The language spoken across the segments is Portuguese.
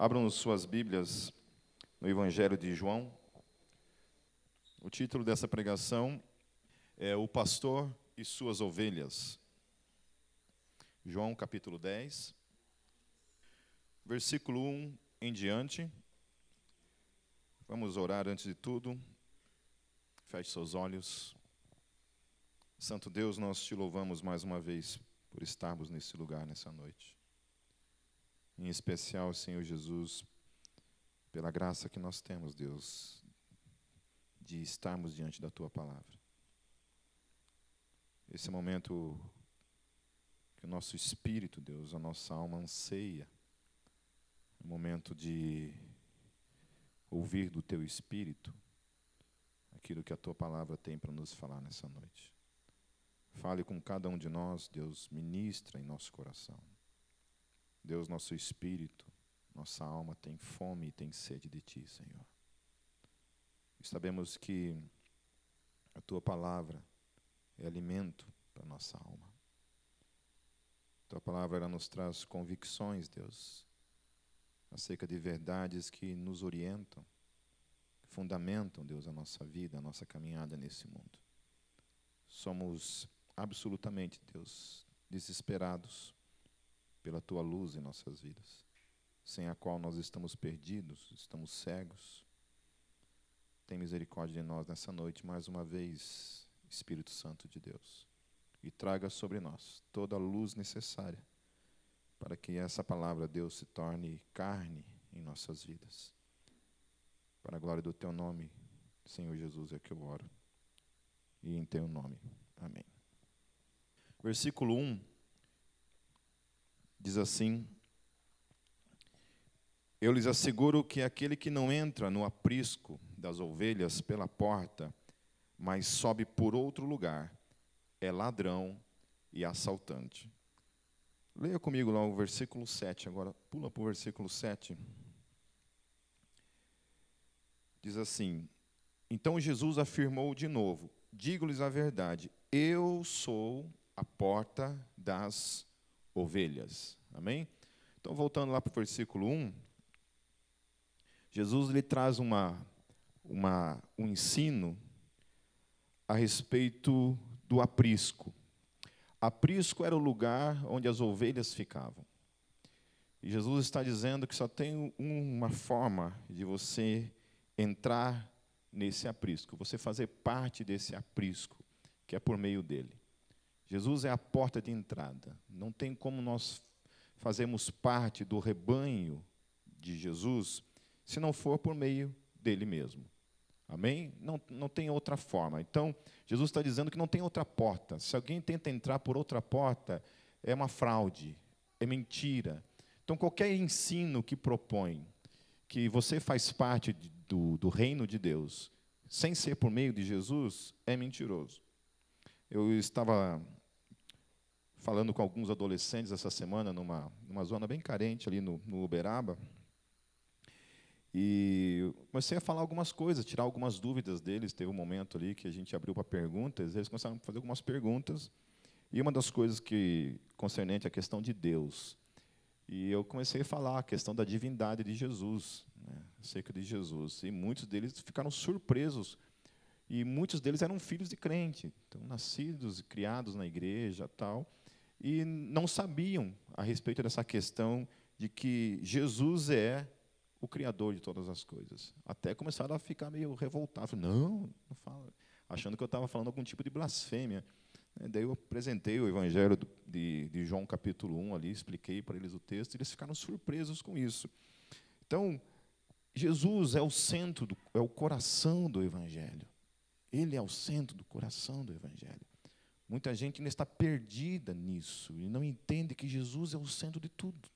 Abram suas Bíblias no Evangelho de João. O título dessa pregação é O Pastor e Suas Ovelhas. João capítulo 10, versículo 1 em diante. Vamos orar antes de tudo. Feche seus olhos. Santo Deus, nós te louvamos mais uma vez por estarmos nesse lugar nessa noite em especial, Senhor Jesus, pela graça que nós temos, Deus, de estarmos diante da tua palavra. Esse momento que o nosso espírito, Deus, a nossa alma anseia, é um momento de ouvir do teu espírito aquilo que a tua palavra tem para nos falar nessa noite. Fale com cada um de nós, Deus, ministra em nosso coração. Deus, nosso espírito, nossa alma tem fome e tem sede de Ti, Senhor. E sabemos que a Tua palavra é alimento para nossa alma. Tua palavra ela nos traz convicções, Deus, acerca de verdades que nos orientam, que fundamentam, Deus, a nossa vida, a nossa caminhada nesse mundo. Somos absolutamente, Deus, desesperados pela tua luz em nossas vidas, sem a qual nós estamos perdidos, estamos cegos. Tem misericórdia de nós nessa noite, mais uma vez, Espírito Santo de Deus, e traga sobre nós toda a luz necessária para que essa palavra, Deus, se torne carne em nossas vidas. Para a glória do teu nome, Senhor Jesus, é que eu oro. E em teu nome. Amém. Versículo 1 diz assim: Eu lhes asseguro que aquele que não entra no aprisco das ovelhas pela porta, mas sobe por outro lugar, é ladrão e assaltante. Leia comigo lá o versículo 7, agora pula para o versículo 7. Diz assim: Então Jesus afirmou de novo: Digo-lhes a verdade, eu sou a porta das ovelhas. Amém? Então, voltando lá para o versículo 1, Jesus lhe traz uma, uma, um ensino a respeito do aprisco. Aprisco era o lugar onde as ovelhas ficavam. E Jesus está dizendo que só tem uma forma de você entrar nesse aprisco, você fazer parte desse aprisco, que é por meio dele. Jesus é a porta de entrada. Não tem como nós fazermos parte do rebanho de Jesus se não for por meio dele mesmo. Amém? Não, não tem outra forma. Então, Jesus está dizendo que não tem outra porta. Se alguém tenta entrar por outra porta, é uma fraude, é mentira. Então, qualquer ensino que propõe que você faz parte do, do reino de Deus, sem ser por meio de Jesus, é mentiroso. Eu estava falando com alguns adolescentes essa semana numa, numa zona bem carente ali no, no Uberaba. E comecei a falar algumas coisas, tirar algumas dúvidas deles. Teve um momento ali que a gente abriu para perguntas, eles começaram a fazer algumas perguntas. E uma das coisas que concernente à questão de Deus. E eu comecei a falar a questão da divindade de Jesus, né, acerca de Jesus. E muitos deles ficaram surpresos. E muitos deles eram filhos de crente, então nascidos e criados na igreja, tal e não sabiam a respeito dessa questão de que Jesus é o Criador de todas as coisas. Até começaram a ficar meio revoltados. Não, não fala. Achando que eu estava falando algum tipo de blasfêmia. Né, daí eu apresentei o Evangelho de, de João, capítulo 1, ali, expliquei para eles o texto, e eles ficaram surpresos com isso. Então, Jesus é o centro, do, é o coração do Evangelho. Ele é o centro do coração do Evangelho. Muita gente ainda está perdida nisso e não entende que Jesus é o centro de tudo.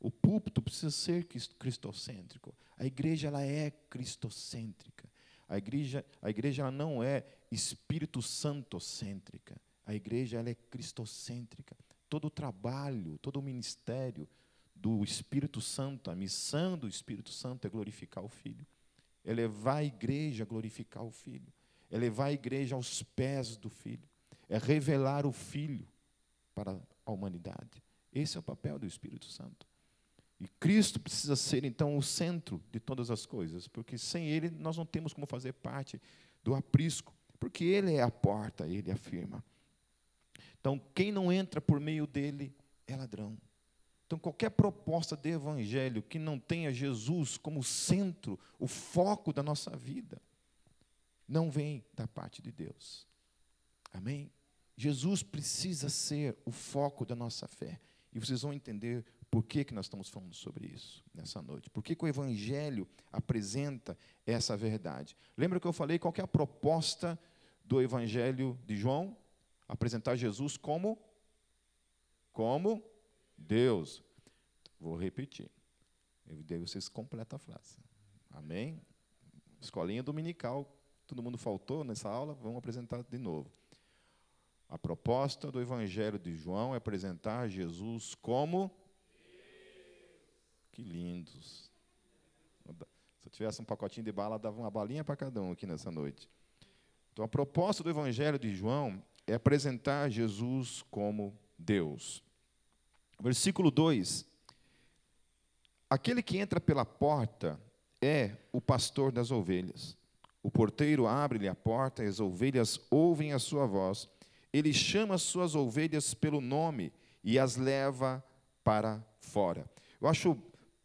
O púlpito precisa ser cristocêntrico. A igreja ela é cristocêntrica. A igreja, a igreja ela não é Espírito Santo-cêntrica. A igreja ela é cristocêntrica. Todo o trabalho, todo o ministério do Espírito Santo, a missão do Espírito Santo é glorificar o Filho. É levar a igreja a glorificar o Filho. É levar a igreja aos pés do Filho é revelar o Filho para a humanidade. Esse é o papel do Espírito Santo. E Cristo precisa ser, então, o centro de todas as coisas, porque sem Ele nós não temos como fazer parte do aprisco, porque Ele é a porta, Ele afirma. Então, quem não entra por meio dele é ladrão. Então, qualquer proposta de evangelho que não tenha Jesus como centro, o foco da nossa vida, não vem da parte de Deus. Amém? Jesus precisa ser o foco da nossa fé. E vocês vão entender por que, que nós estamos falando sobre isso nessa noite? Por que, que o Evangelho apresenta essa verdade? Lembra que eu falei qual é a proposta do Evangelho de João? Apresentar Jesus como? Como Deus. Vou repetir. Daí vocês completam a frase. Amém? Escolinha dominical. Todo mundo faltou nessa aula? Vamos apresentar de novo. A proposta do Evangelho de João é apresentar Jesus como que lindos. Se eu tivesse um pacotinho de bala, dava uma balinha para cada um aqui nessa noite. Então, a proposta do Evangelho de João é apresentar Jesus como Deus. Versículo 2: Aquele que entra pela porta é o pastor das ovelhas. O porteiro abre-lhe a porta, e as ovelhas ouvem a sua voz. Ele chama as suas ovelhas pelo nome e as leva para fora. Eu acho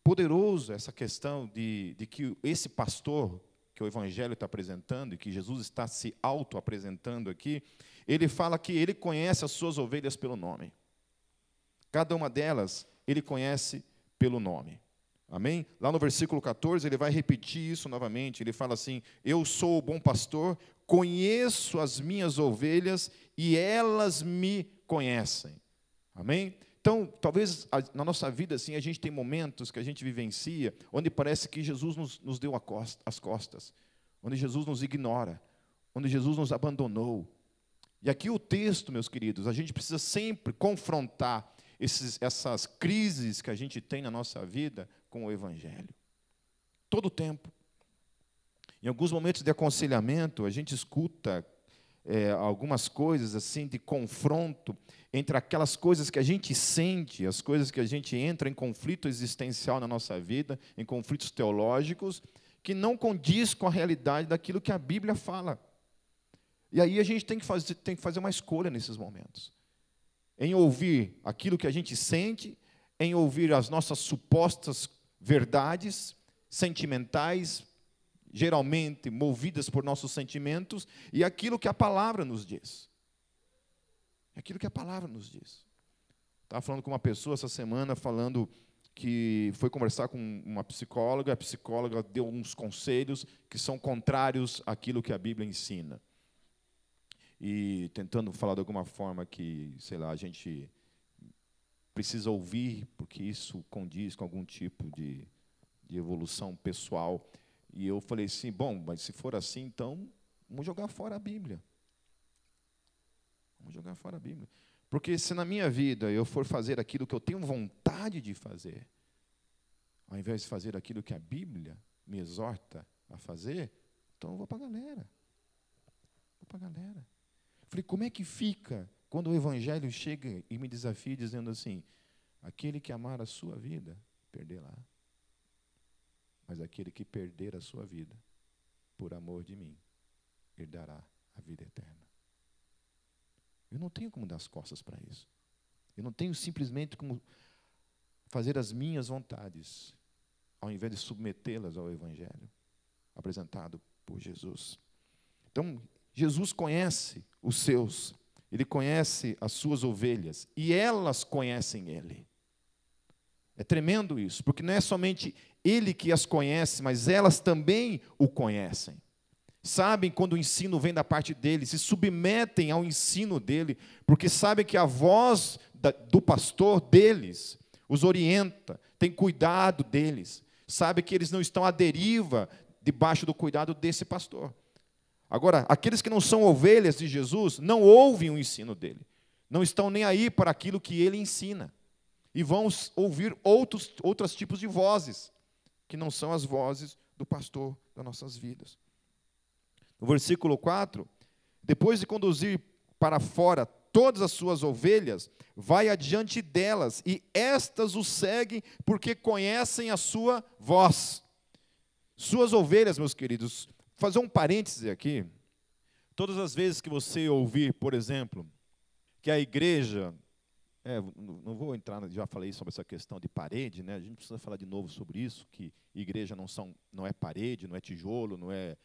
poderoso essa questão de, de que esse pastor que o Evangelho está apresentando e que Jesus está se auto-apresentando aqui, ele fala que ele conhece as suas ovelhas pelo nome. Cada uma delas ele conhece pelo nome. Amém? Lá no versículo 14, ele vai repetir isso novamente. Ele fala assim: Eu sou o bom pastor, conheço as minhas ovelhas e elas me conhecem. Amém? Então, talvez na nossa vida, assim, a gente tem momentos que a gente vivencia, onde parece que Jesus nos, nos deu costa, as costas, onde Jesus nos ignora, onde Jesus nos abandonou. E aqui o texto, meus queridos, a gente precisa sempre confrontar esses, essas crises que a gente tem na nossa vida com o Evangelho. Todo o tempo. Em alguns momentos de aconselhamento, a gente escuta é, algumas coisas assim de confronto entre aquelas coisas que a gente sente, as coisas que a gente entra em conflito existencial na nossa vida, em conflitos teológicos, que não condiz com a realidade daquilo que a Bíblia fala. E aí a gente tem que fazer, tem que fazer uma escolha nesses momentos. Em ouvir aquilo que a gente sente, em ouvir as nossas supostas verdades sentimentais, geralmente movidas por nossos sentimentos, e aquilo que a palavra nos diz. Aquilo que a palavra nos diz. Estava falando com uma pessoa essa semana, falando que foi conversar com uma psicóloga, a psicóloga deu uns conselhos que são contrários àquilo que a Bíblia ensina. E tentando falar de alguma forma que, sei lá, a gente precisa ouvir, porque isso condiz com algum tipo de, de evolução pessoal. E eu falei assim: bom, mas se for assim, então vamos jogar fora a Bíblia. Vamos jogar fora a Bíblia. Porque se na minha vida eu for fazer aquilo que eu tenho vontade de fazer, ao invés de fazer aquilo que a Bíblia me exorta a fazer, então eu vou para a galera. Vou para a galera. Falei, como é que fica quando o Evangelho chega e me desafia dizendo assim: aquele que amar a sua vida, mas aquele que perder a sua vida por amor de mim, herdará a vida eterna. Eu não tenho como dar as costas para isso. Eu não tenho simplesmente como fazer as minhas vontades, ao invés de submetê-las ao Evangelho apresentado por Jesus. Então, Jesus conhece os seus, ele conhece as suas ovelhas, e elas conhecem ele. É tremendo isso, porque não é somente ele que as conhece, mas elas também o conhecem. Sabem quando o ensino vem da parte dele, se submetem ao ensino dele, porque sabem que a voz do pastor deles os orienta, tem cuidado deles, sabe que eles não estão à deriva debaixo do cuidado desse pastor. Agora, aqueles que não são ovelhas de Jesus não ouvem o ensino dele, não estão nem aí para aquilo que ele ensina e vão ouvir outros, outros tipos de vozes, que não são as vozes do pastor das nossas vidas. No versículo 4, depois de conduzir para fora todas as suas ovelhas, vai adiante delas, e estas o seguem porque conhecem a sua voz. Suas ovelhas, meus queridos, fazer um parêntese aqui. Todas as vezes que você ouvir, por exemplo, que a igreja é, não vou entrar, já falei sobre essa questão de parede, né? A gente precisa falar de novo sobre isso, que igreja não são, não é parede, não é tijolo, não é,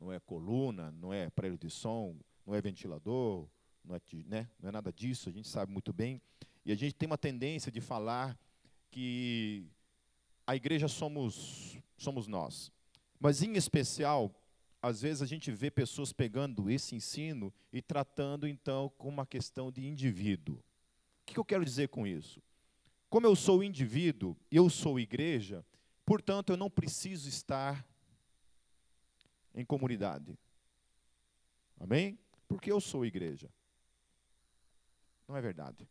não é coluna, não é aparelho de som, não é ventilador, não é, né? não é nada disso. A gente sabe muito bem. E a gente tem uma tendência de falar que a igreja somos somos nós. Mas em especial, às vezes a gente vê pessoas pegando esse ensino e tratando então com uma questão de indivíduo que eu quero dizer com isso? Como eu sou indivíduo, eu sou igreja, portanto eu não preciso estar em comunidade. Amém? Porque eu sou igreja. Não é verdade.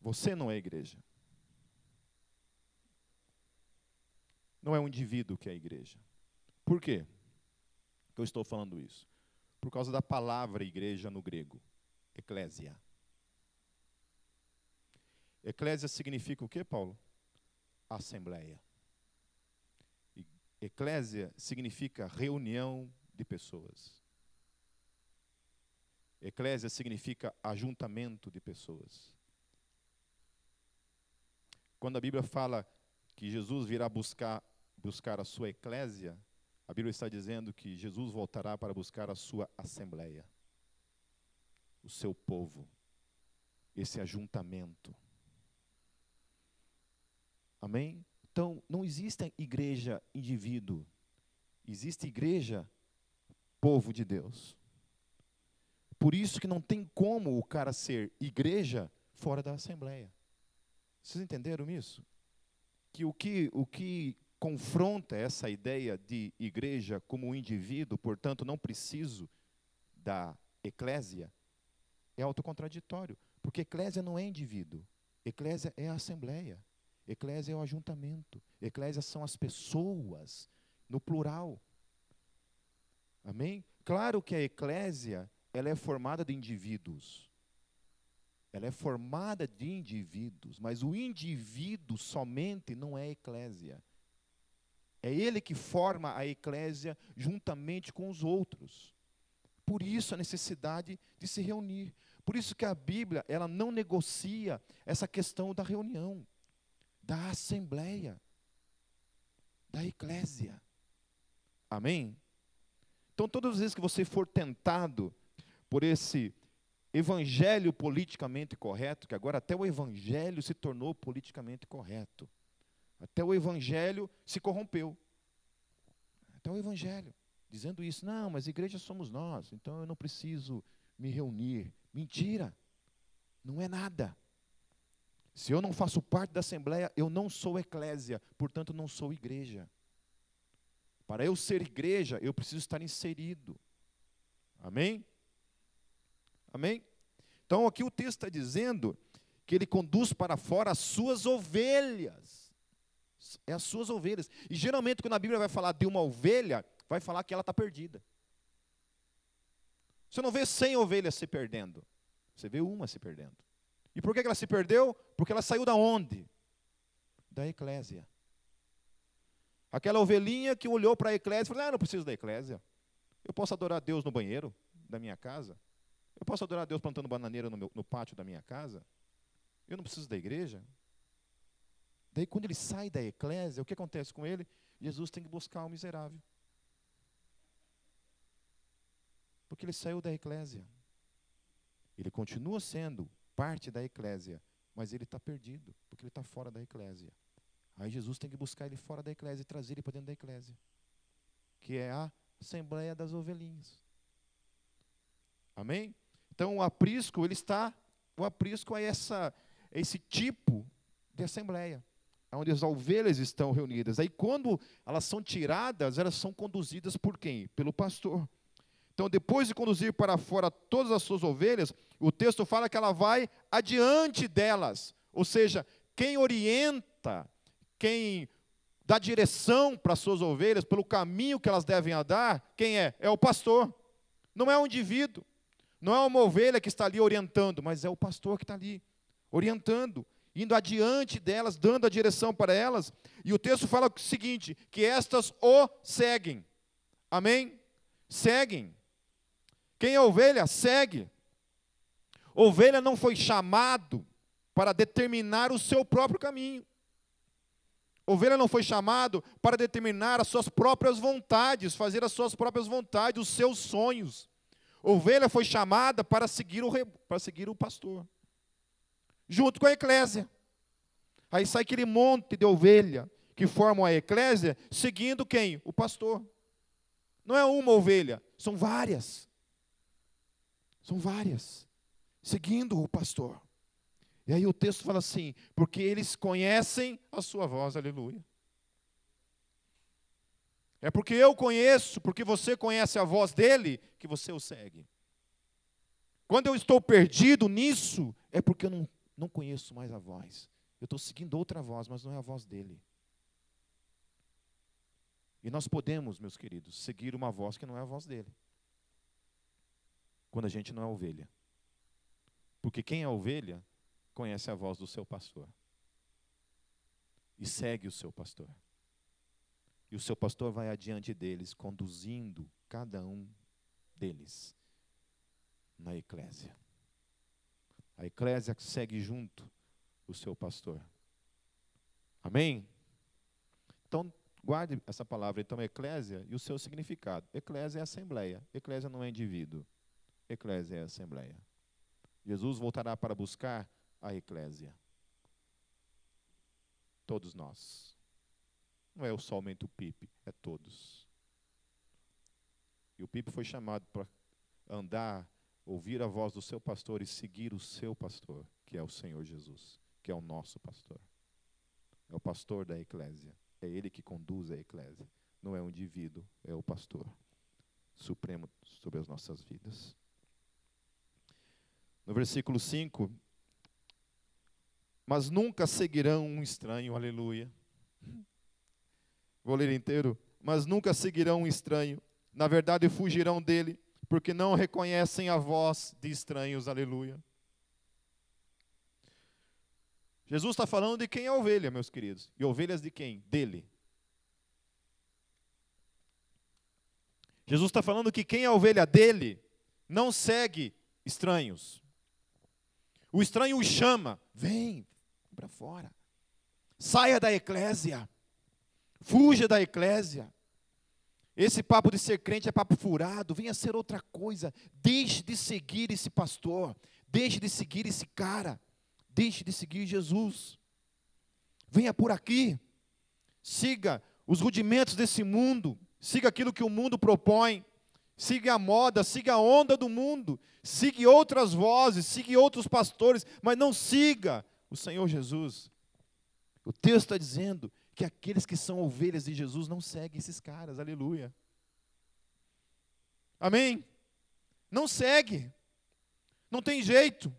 Você não é igreja. Não é um indivíduo que é igreja. Por quê que eu estou falando isso? Por causa da palavra igreja no grego, eclésia. Eclésia significa o que, Paulo? Assembleia. Eclésia significa reunião de pessoas. Eclésia significa ajuntamento de pessoas. Quando a Bíblia fala que Jesus virá buscar, buscar a sua eclésia, a Bíblia está dizendo que Jesus voltará para buscar a sua assembleia, o seu povo, esse ajuntamento. Amém? Então, não existe igreja indivíduo. Existe igreja povo de Deus. Por isso que não tem como o cara ser igreja fora da assembleia. Vocês entenderam isso? Que o que o que confronta essa ideia de igreja como um indivíduo, portanto não preciso da eclésia, é autocontraditório, porque eclésia não é indivíduo, eclésia é a assembleia. Eclésia é o ajuntamento. Eclésia são as pessoas, no plural. Amém? Claro que a eclésia, ela é formada de indivíduos. Ela é formada de indivíduos, mas o indivíduo somente não é eclésia. É ele que forma a eclésia juntamente com os outros. Por isso a necessidade de se reunir. Por isso que a Bíblia, ela não negocia essa questão da reunião da assembleia, da eclésia. Amém? Então, todas as vezes que você for tentado por esse evangelho politicamente correto, que agora até o evangelho se tornou politicamente correto, até o evangelho se corrompeu. Até o evangelho, dizendo isso, não, mas igreja somos nós, então eu não preciso me reunir. Mentira, não é nada. Se eu não faço parte da assembleia, eu não sou eclésia, portanto não sou igreja. Para eu ser igreja, eu preciso estar inserido. Amém? Amém? Então aqui o texto está dizendo que ele conduz para fora as suas ovelhas. É as suas ovelhas. E geralmente quando a Bíblia vai falar de uma ovelha, vai falar que ela está perdida. Você não vê cem ovelhas se perdendo. Você vê uma se perdendo. E por que ela se perdeu? Porque ela saiu da onde? Da eclésia. Aquela ovelhinha que olhou para a eclésia e falou: Ah, não preciso da eclésia. Eu posso adorar Deus no banheiro da minha casa. Eu posso adorar Deus plantando bananeira no, meu, no pátio da minha casa. Eu não preciso da igreja. Daí, quando ele sai da eclésia, o que acontece com ele? Jesus tem que buscar o miserável. Porque ele saiu da eclésia. Ele continua sendo parte da eclésia, mas ele está perdido, porque ele está fora da eclésia. Aí Jesus tem que buscar ele fora da eclésia e trazer ele para dentro da eclésia, que é a Assembleia das Ovelhinhas. Amém? Então o aprisco, ele está, o aprisco é essa, é esse tipo de assembleia, onde as ovelhas estão reunidas. Aí quando elas são tiradas, elas são conduzidas por quem? Pelo pastor. Então, depois de conduzir para fora todas as suas ovelhas, o texto fala que ela vai adiante delas. Ou seja, quem orienta, quem dá direção para as suas ovelhas, pelo caminho que elas devem andar, quem é? É o pastor. Não é um indivíduo. Não é uma ovelha que está ali orientando, mas é o pastor que está ali orientando, indo adiante delas, dando a direção para elas. E o texto fala o seguinte: que estas o seguem. Amém? Seguem. Quem é ovelha, segue. Ovelha não foi chamado para determinar o seu próprio caminho. Ovelha não foi chamado para determinar as suas próprias vontades, fazer as suas próprias vontades, os seus sonhos. Ovelha foi chamada para seguir o, para seguir o pastor, junto com a eclésia. Aí sai aquele monte de ovelha que formam a eclésia, seguindo quem? O pastor. Não é uma ovelha, são várias. São várias, seguindo o pastor. E aí o texto fala assim: porque eles conhecem a sua voz, aleluia. É porque eu conheço, porque você conhece a voz dele, que você o segue. Quando eu estou perdido nisso, é porque eu não, não conheço mais a voz. Eu estou seguindo outra voz, mas não é a voz dele. E nós podemos, meus queridos, seguir uma voz que não é a voz dele. Quando a gente não é ovelha. Porque quem é ovelha conhece a voz do seu pastor e segue o seu pastor. E o seu pastor vai adiante deles, conduzindo cada um deles na eclésia. A eclésia segue junto o seu pastor. Amém? Então, guarde essa palavra, então, eclésia e o seu significado. Eclésia é assembleia. Eclésia não é indivíduo. Eclésia é assembleia. Jesus voltará para buscar a eclésia. Todos nós. Não é somente o Pipe, é todos. E o Pipe foi chamado para andar, ouvir a voz do seu pastor e seguir o seu pastor, que é o Senhor Jesus, que é o nosso pastor. É o pastor da eclésia. É ele que conduz a eclésia. Não é um indivíduo, é o pastor supremo sobre as nossas vidas. No versículo 5, mas nunca seguirão um estranho, aleluia. Vou ler inteiro. Mas nunca seguirão um estranho. Na verdade, fugirão dele, porque não reconhecem a voz de estranhos, aleluia. Jesus está falando de quem é ovelha, meus queridos. E ovelhas de quem? Dele. Jesus está falando que quem é ovelha dele não segue estranhos. O estranho o chama, vem, para fora. Saia da eclésia. Fuja da eclésia. Esse papo de ser crente é papo furado. Venha ser outra coisa. Deixe de seguir esse pastor. Deixe de seguir esse cara. Deixe de seguir Jesus. Venha por aqui. Siga os rudimentos desse mundo. Siga aquilo que o mundo propõe. Siga a moda, siga a onda do mundo. Siga outras vozes, siga outros pastores, mas não siga o Senhor Jesus. O texto está dizendo que aqueles que são ovelhas de Jesus não seguem esses caras, aleluia. Amém? Não segue, não tem jeito.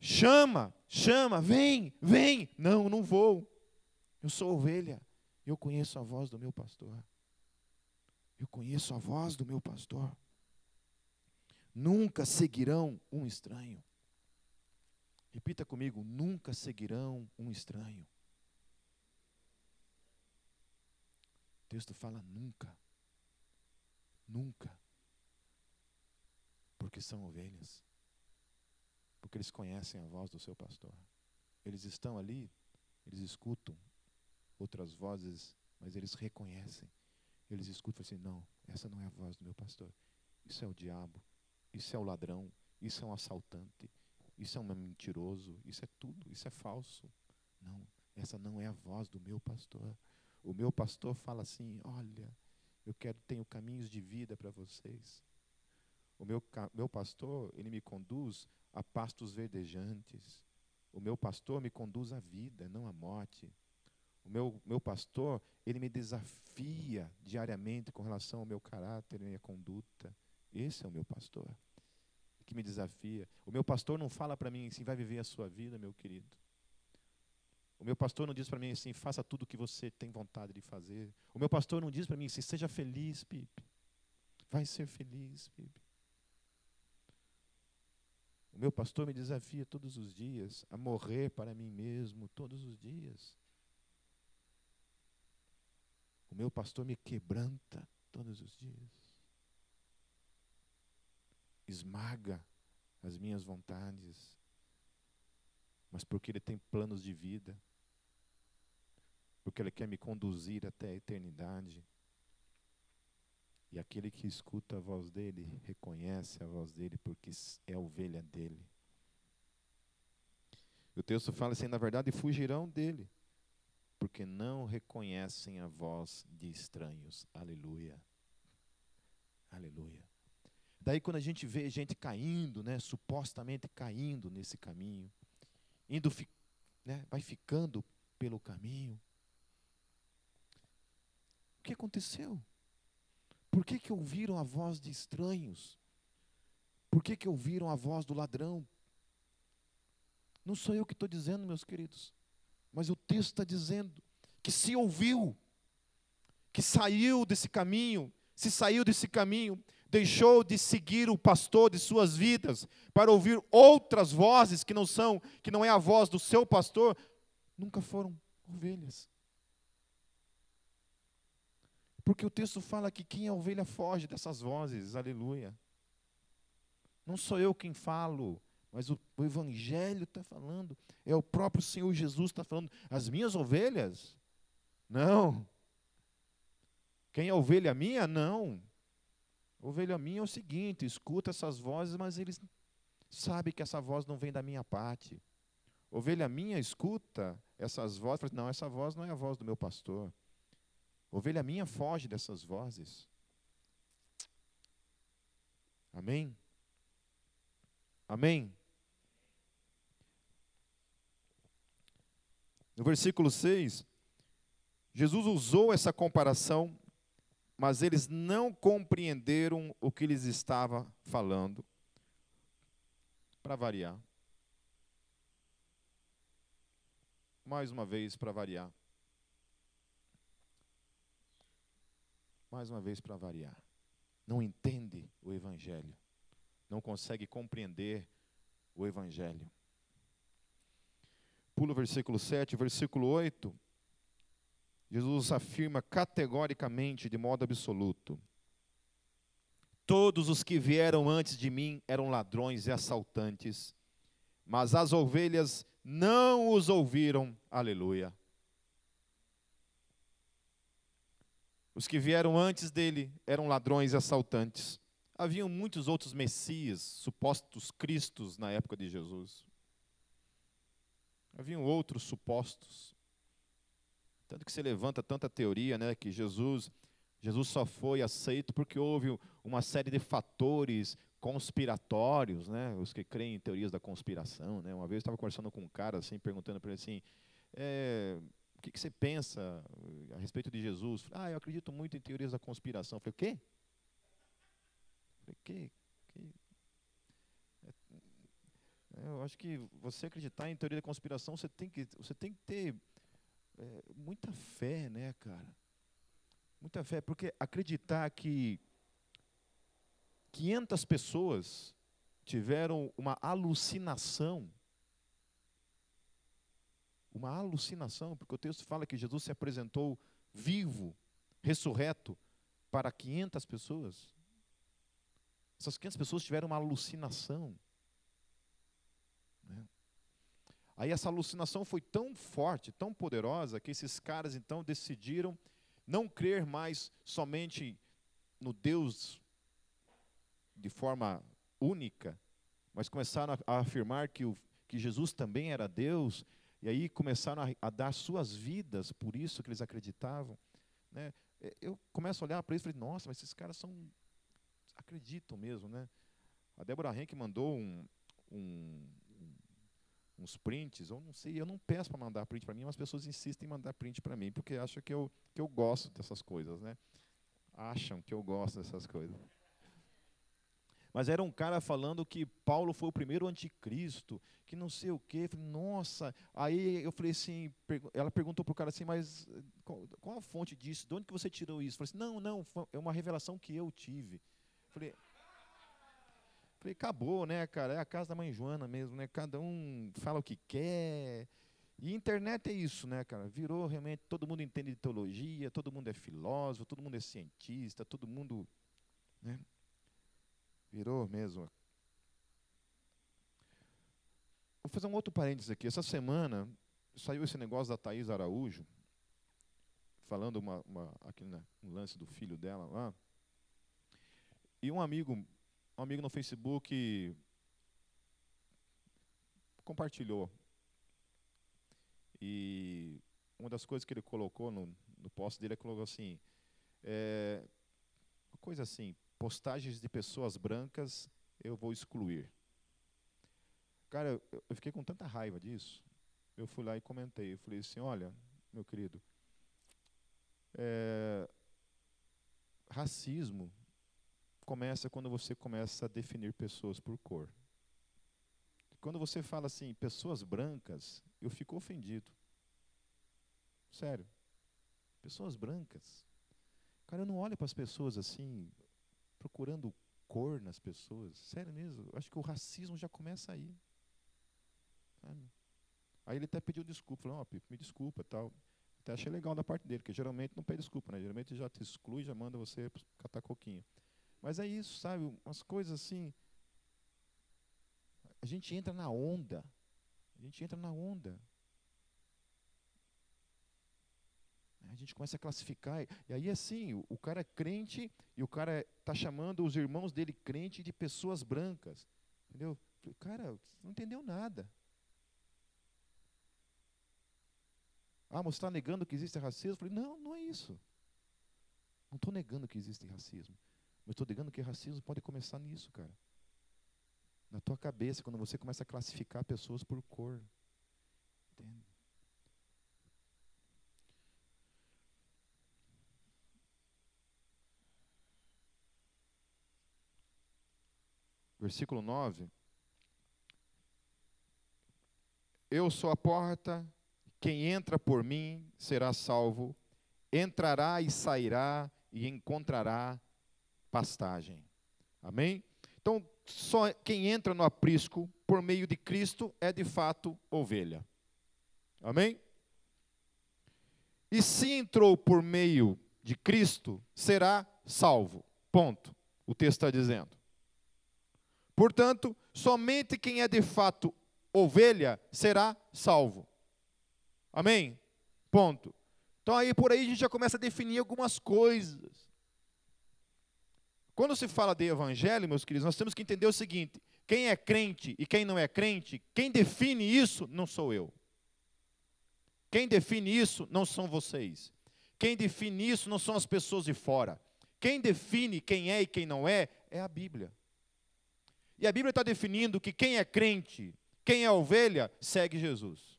Chama, chama, vem, vem. Não, não vou. Eu sou ovelha, eu conheço a voz do meu pastor. Eu conheço a voz do meu pastor. Nunca seguirão um estranho. Repita comigo: nunca seguirão um estranho. O texto fala nunca. Nunca. Porque são ovelhas. Porque eles conhecem a voz do seu pastor. Eles estão ali, eles escutam outras vozes, mas eles reconhecem. Eles escutam e falam assim: não, essa não é a voz do meu pastor. Isso é o diabo. Isso é o ladrão. Isso é um assaltante isso é um mentiroso, isso é tudo, isso é falso. Não, essa não é a voz do meu pastor. O meu pastor fala assim: olha, eu quero tenho caminhos de vida para vocês. O meu, meu pastor, ele me conduz a pastos verdejantes. O meu pastor me conduz à vida, não à morte. O meu, meu pastor, ele me desafia diariamente com relação ao meu caráter e minha conduta. Esse é o meu pastor que me desafia. O meu pastor não fala para mim assim, vai viver a sua vida, meu querido. O meu pastor não diz para mim assim, faça tudo o que você tem vontade de fazer. O meu pastor não diz para mim assim, seja feliz, Pipe. Vai ser feliz, Pipe. O meu pastor me desafia todos os dias a morrer para mim mesmo todos os dias. O meu pastor me quebranta todos os dias. Esmaga as minhas vontades. Mas porque ele tem planos de vida. Porque ele quer me conduzir até a eternidade. E aquele que escuta a voz dele, reconhece a voz dele, porque é ovelha dele. O texto fala assim: na verdade, fugirão dele, porque não reconhecem a voz de estranhos. Aleluia. Aleluia. Daí, quando a gente vê gente caindo, né, supostamente caindo nesse caminho, indo, né, vai ficando pelo caminho. O que aconteceu? Por que, que ouviram a voz de estranhos? Por que, que ouviram a voz do ladrão? Não sou eu que estou dizendo, meus queridos, mas o texto está dizendo que se ouviu, que saiu desse caminho, se saiu desse caminho, deixou de seguir o pastor de suas vidas para ouvir outras vozes que não são, que não é a voz do seu pastor, nunca foram ovelhas. Porque o texto fala que quem é ovelha foge dessas vozes, aleluia. Não sou eu quem falo, mas o, o Evangelho está falando, é o próprio Senhor Jesus está falando, as minhas ovelhas? Não. Quem é ovelha minha? Não. Ovelha minha é o seguinte: escuta essas vozes, mas eles sabem que essa voz não vem da minha parte. Ovelha minha escuta essas vozes, fala, não, essa voz não é a voz do meu pastor. Ovelha minha foge dessas vozes. Amém? Amém? No versículo 6, Jesus usou essa comparação, mas eles não compreenderam o que lhes estava falando. Para variar. Mais uma vez, para variar. mais uma vez para variar, não entende o Evangelho, não consegue compreender o Evangelho. Pula o versículo 7, versículo 8. Jesus afirma categoricamente, de modo absoluto: Todos os que vieram antes de mim eram ladrões e assaltantes, mas as ovelhas não os ouviram. Aleluia. Os que vieram antes dele eram ladrões e assaltantes. Haviam muitos outros messias, supostos cristos na época de Jesus. Haviam outros supostos. Tanto que se levanta tanta teoria, né, que Jesus Jesus só foi aceito porque houve uma série de fatores conspiratórios, né? Os que creem em teorias da conspiração, né? Uma vez eu estava conversando com um cara assim, perguntando para ele assim, é, que, que você pensa a respeito de Jesus? Ah, eu acredito muito em teorias da conspiração. Eu falei, o quê? Eu falei, que? É, eu acho que você acreditar em teoria da conspiração, você tem que, você tem que ter é, muita fé, né, cara? Muita fé, porque acreditar que 500 pessoas tiveram uma alucinação uma alucinação, porque o texto fala que Jesus se apresentou vivo, ressurreto, para 500 pessoas. Essas 500 pessoas tiveram uma alucinação. Né? Aí essa alucinação foi tão forte, tão poderosa, que esses caras então decidiram não crer mais somente no Deus de forma única, mas começaram a, afirmar que, o, que Jesus também era Deus e aí começaram a, a, dar suas vidas por isso que eles acreditavam. Né? Eu começo a olhar para eles e falei, nossa, mas esses caras são. acreditam mesmo. Né? A Débora Henk mandou um, um, uns prints, eu não sei, eu não peço para mandar print para mim, mas as pessoas insistem em mandar print para mim, porque acham que eu, que eu gosto dessas coisas. Né? Acham que eu gosto dessas coisas. Mas era um cara falando que Paulo foi o primeiro anticristo, que não sei o quê. Falei, nossa. Aí eu falei assim, ela perguntou para o cara assim, mas qual, qual, a fonte disso? De onde que você tirou isso? Eu falei assim, não, não, é uma revelação que eu tive. Eu falei, Falei, acabou, né, cara? É a casa da mãe Joana mesmo, né? Cada um fala o que quer. E internet é isso, né, cara? Virou realmente, todo mundo entende de teologia, todo mundo é filósofo, todo mundo é cientista, todo mundo. Né? Virou mesmo. Vou fazer um outro parênteses aqui. Essa semana saiu esse negócio da Thaís Araújo, falando uma, uma, aqui, né, um lance do filho dela lá. E um amigo, um amigo no Facebook compartilhou. E uma das coisas que ele colocou no, no post dele, ele colocou assim, é, uma coisa assim, postagens de pessoas brancas eu vou excluir. Cara, eu, eu fiquei com tanta raiva disso. Eu fui lá e comentei. Eu falei assim, olha, meu querido, é, racismo começa quando você começa a definir pessoas por cor. Quando você fala assim, pessoas brancas, eu fico ofendido. Sério. Pessoas brancas. Cara, eu não olho para as pessoas assim, procurando cor nas pessoas. Sério mesmo. Eu acho que o racismo já começa aí. Aí ele até pediu desculpa. Falou, oh, Pipo, me desculpa tal. Até achei legal da parte dele, porque geralmente não pede desculpa, né? Geralmente já te exclui, já manda você catar coquinho. Mas é isso, sabe? Umas coisas assim. A gente entra na onda. A gente entra na onda. A gente começa a classificar. E aí, assim, o, cara é crente e o cara está chamando os irmãos dele crente de pessoas brancas. Entendeu? Cara, não entendeu nada. Ah, mas você está negando que existe racismo? Falei, não, não é isso. Não estou negando que existe racismo. Mas estou negando que racismo pode começar nisso, cara. Na tua cabeça, quando você começa a classificar pessoas por cor. Entende? Versículo 9. Eu sou a porta, quem entra por mim será salvo, entrará e sairá e encontrará pastagem. Amém? Então, só quem entra no aprisco por meio de Cristo é de fato ovelha. Amém? E se entrou por meio de Cristo, será salvo. Ponto. O texto está dizendo. Portanto, somente quem é de fato ovelha será salvo. Amém? Ponto. Então aí por aí a gente já começa a definir algumas coisas. Quando se fala de evangelho, meus queridos, nós temos que entender o seguinte: quem é crente e quem não é crente, quem define isso não sou eu. Quem define isso não são vocês. Quem define isso não são as pessoas de fora. Quem define quem é e quem não é, é a Bíblia. E a Bíblia está definindo que quem é crente, quem é ovelha, segue Jesus.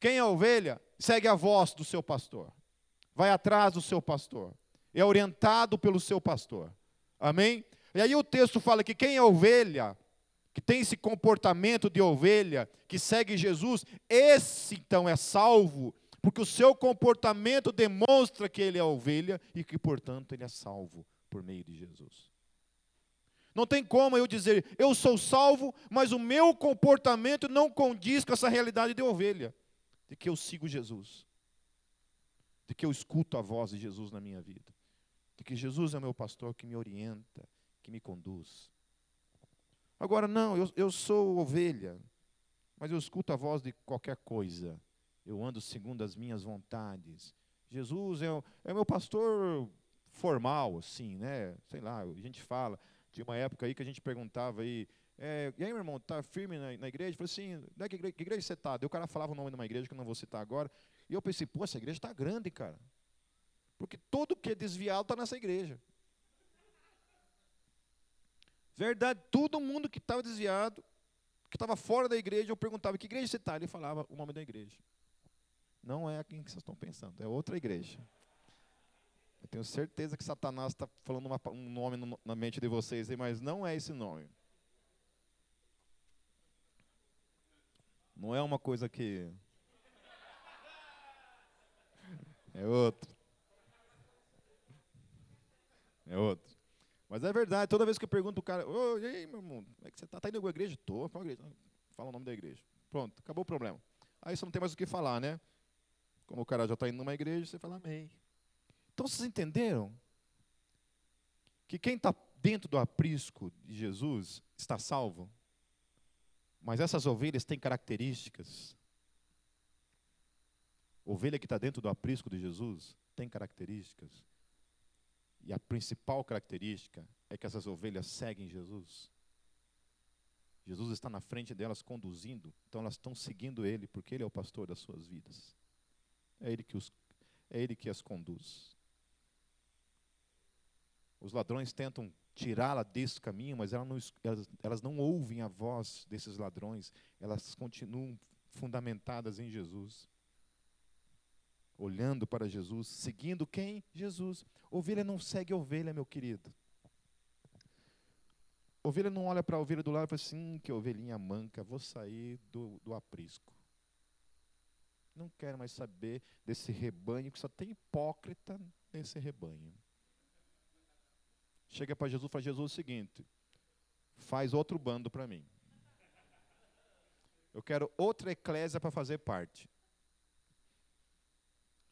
Quem é ovelha, segue a voz do seu pastor. Vai atrás do seu pastor é orientado pelo seu pastor. Amém? E aí o texto fala que quem é ovelha, que tem esse comportamento de ovelha, que segue Jesus, esse então é salvo, porque o seu comportamento demonstra que ele é ovelha e que, portanto, ele é salvo por meio de Jesus. Não tem como eu dizer, eu sou salvo, mas o meu comportamento não condiz com essa realidade de ovelha, de que eu sigo Jesus, de que eu escuto a voz de Jesus na minha vida de que Jesus é meu pastor que me orienta, que me conduz. Agora, não, eu, eu sou ovelha, mas eu escuto a voz de qualquer coisa. Eu ando segundo as minhas vontades. Jesus é, é meu pastor formal, assim, né? Sei lá, a gente fala. Tinha uma época aí que a gente perguntava aí, é, e aí, meu irmão, tá firme na, na igreja? Eu falei assim, né, que, igreja, que igreja você está? Daí o cara falava o nome de uma igreja que eu não vou citar agora. E eu pensei, pô, essa igreja está grande, cara. Porque todo que é desviado está nessa igreja. Verdade, todo mundo que estava desviado, que estava fora da igreja, eu perguntava que igreja você está? Ele falava o nome da igreja. Não é a quem vocês estão pensando, é outra igreja. Eu tenho certeza que Satanás está falando uma, um nome na mente de vocês, mas não é esse nome. Não é uma coisa que. É outro. É outro. Mas é verdade, toda vez que eu pergunto o cara, ô, e aí, meu irmão, como é que você está? Está indo à igreja? Estou, qual igreja? Fala o nome da igreja. Pronto, acabou o problema. Aí você não tem mais o que falar, né? Como o cara já está indo numa igreja, você fala amém. Então vocês entenderam? Que quem está dentro do aprisco de Jesus está salvo. Mas essas ovelhas têm características. Ovelha que está dentro do aprisco de Jesus tem características. E a principal característica é que essas ovelhas seguem Jesus. Jesus está na frente delas conduzindo, então elas estão seguindo Ele, porque Ele é o pastor das suas vidas. É Ele que, os, é ele que as conduz. Os ladrões tentam tirá-la desse caminho, mas elas não, elas, elas não ouvem a voz desses ladrões, elas continuam fundamentadas em Jesus. Olhando para Jesus, seguindo quem? Jesus. Ovelha não segue ovelha, meu querido. Ovelha não olha para a ovelha do lado e fala assim: hum, que ovelhinha manca, vou sair do, do aprisco. Não quero mais saber desse rebanho, que só tem hipócrita nesse rebanho. Chega para Jesus e fala: Jesus, é o seguinte, faz outro bando para mim. Eu quero outra eclésia para fazer parte.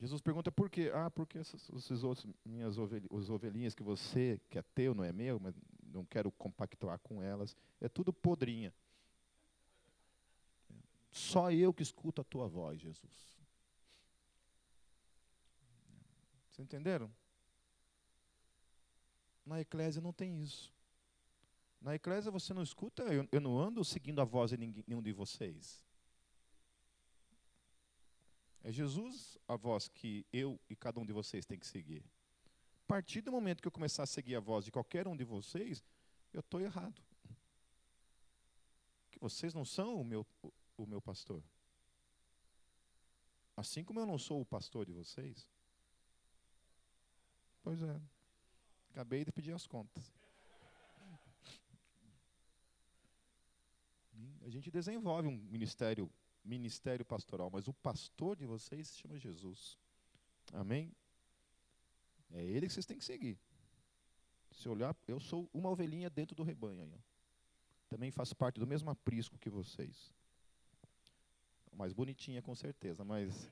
Jesus pergunta por quê? Ah, porque essas, esses outros, minhas ovelhinhas, ovelhinhas que você, que é teu, não é meu, mas não quero compactuar com elas, é tudo podrinha. Só eu que escuto a tua voz, Jesus. Vocês entenderam? Na eclésia não tem isso. Na eclésia você não escuta, eu, eu não ando seguindo a voz de nenhum de vocês. É Jesus a voz que eu e cada um de vocês tem que seguir. A partir do momento que eu começar a seguir a voz de qualquer um de vocês, eu estou errado. Que vocês não são o meu, o, meu pastor. Assim como eu não sou o pastor de vocês. Pois é. Acabei de pedir as contas. A gente desenvolve um ministério ministério pastoral, mas o pastor de vocês se chama Jesus. Amém? É ele que vocês têm que seguir. Se olhar, eu sou uma ovelhinha dentro do rebanho aí. Também faço parte do mesmo aprisco que vocês. Mais bonitinha com certeza, mas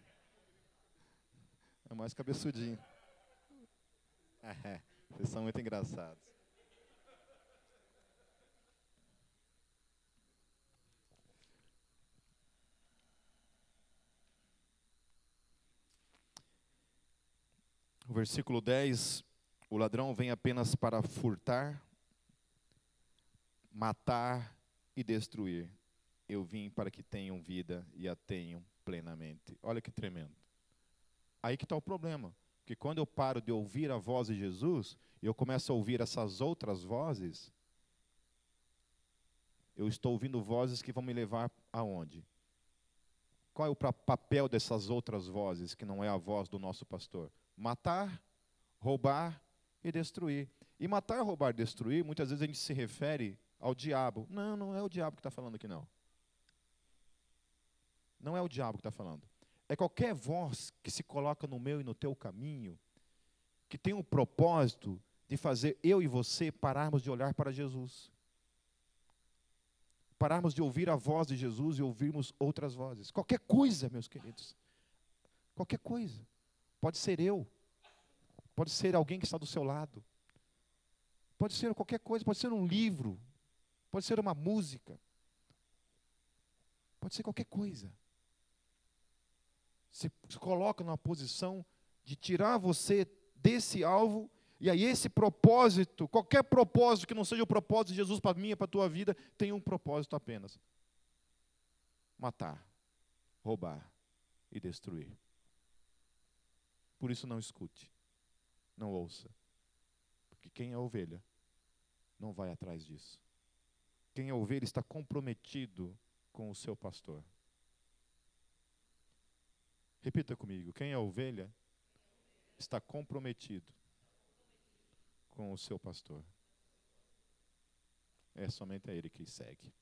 é mais cabeçudinho. É, vocês são muito engraçados. O versículo 10: O ladrão vem apenas para furtar, matar e destruir. Eu vim para que tenham vida e a tenham plenamente. Olha que tremendo. Aí que está o problema. Porque quando eu paro de ouvir a voz de Jesus, e eu começo a ouvir essas outras vozes, eu estou ouvindo vozes que vão me levar aonde? Qual é o papel dessas outras vozes, que não é a voz do nosso pastor? Matar, roubar e destruir. E matar, roubar destruir, muitas vezes a gente se refere ao diabo. Não, não é o diabo que está falando aqui, não. Não é o diabo que está falando. É qualquer voz que se coloca no meu e no teu caminho, que tem o propósito de fazer eu e você pararmos de olhar para Jesus. Pararmos de ouvir a voz de Jesus e ouvirmos outras vozes. Qualquer coisa, meus queridos. Qualquer coisa. Pode ser eu. Pode ser alguém que está do seu lado. Pode ser qualquer coisa, pode ser um livro. Pode ser uma música. Pode ser qualquer coisa. Se coloca numa posição de tirar você desse alvo, e aí esse propósito, qualquer propósito que não seja o propósito de Jesus para mim e para a tua vida, tem um propósito apenas: matar, roubar e destruir. Por isso não escute, não ouça. Porque quem é ovelha não vai atrás disso. Quem é ovelha está comprometido com o seu pastor. Repita comigo: quem é ovelha está comprometido com o seu pastor. É somente a ele que segue.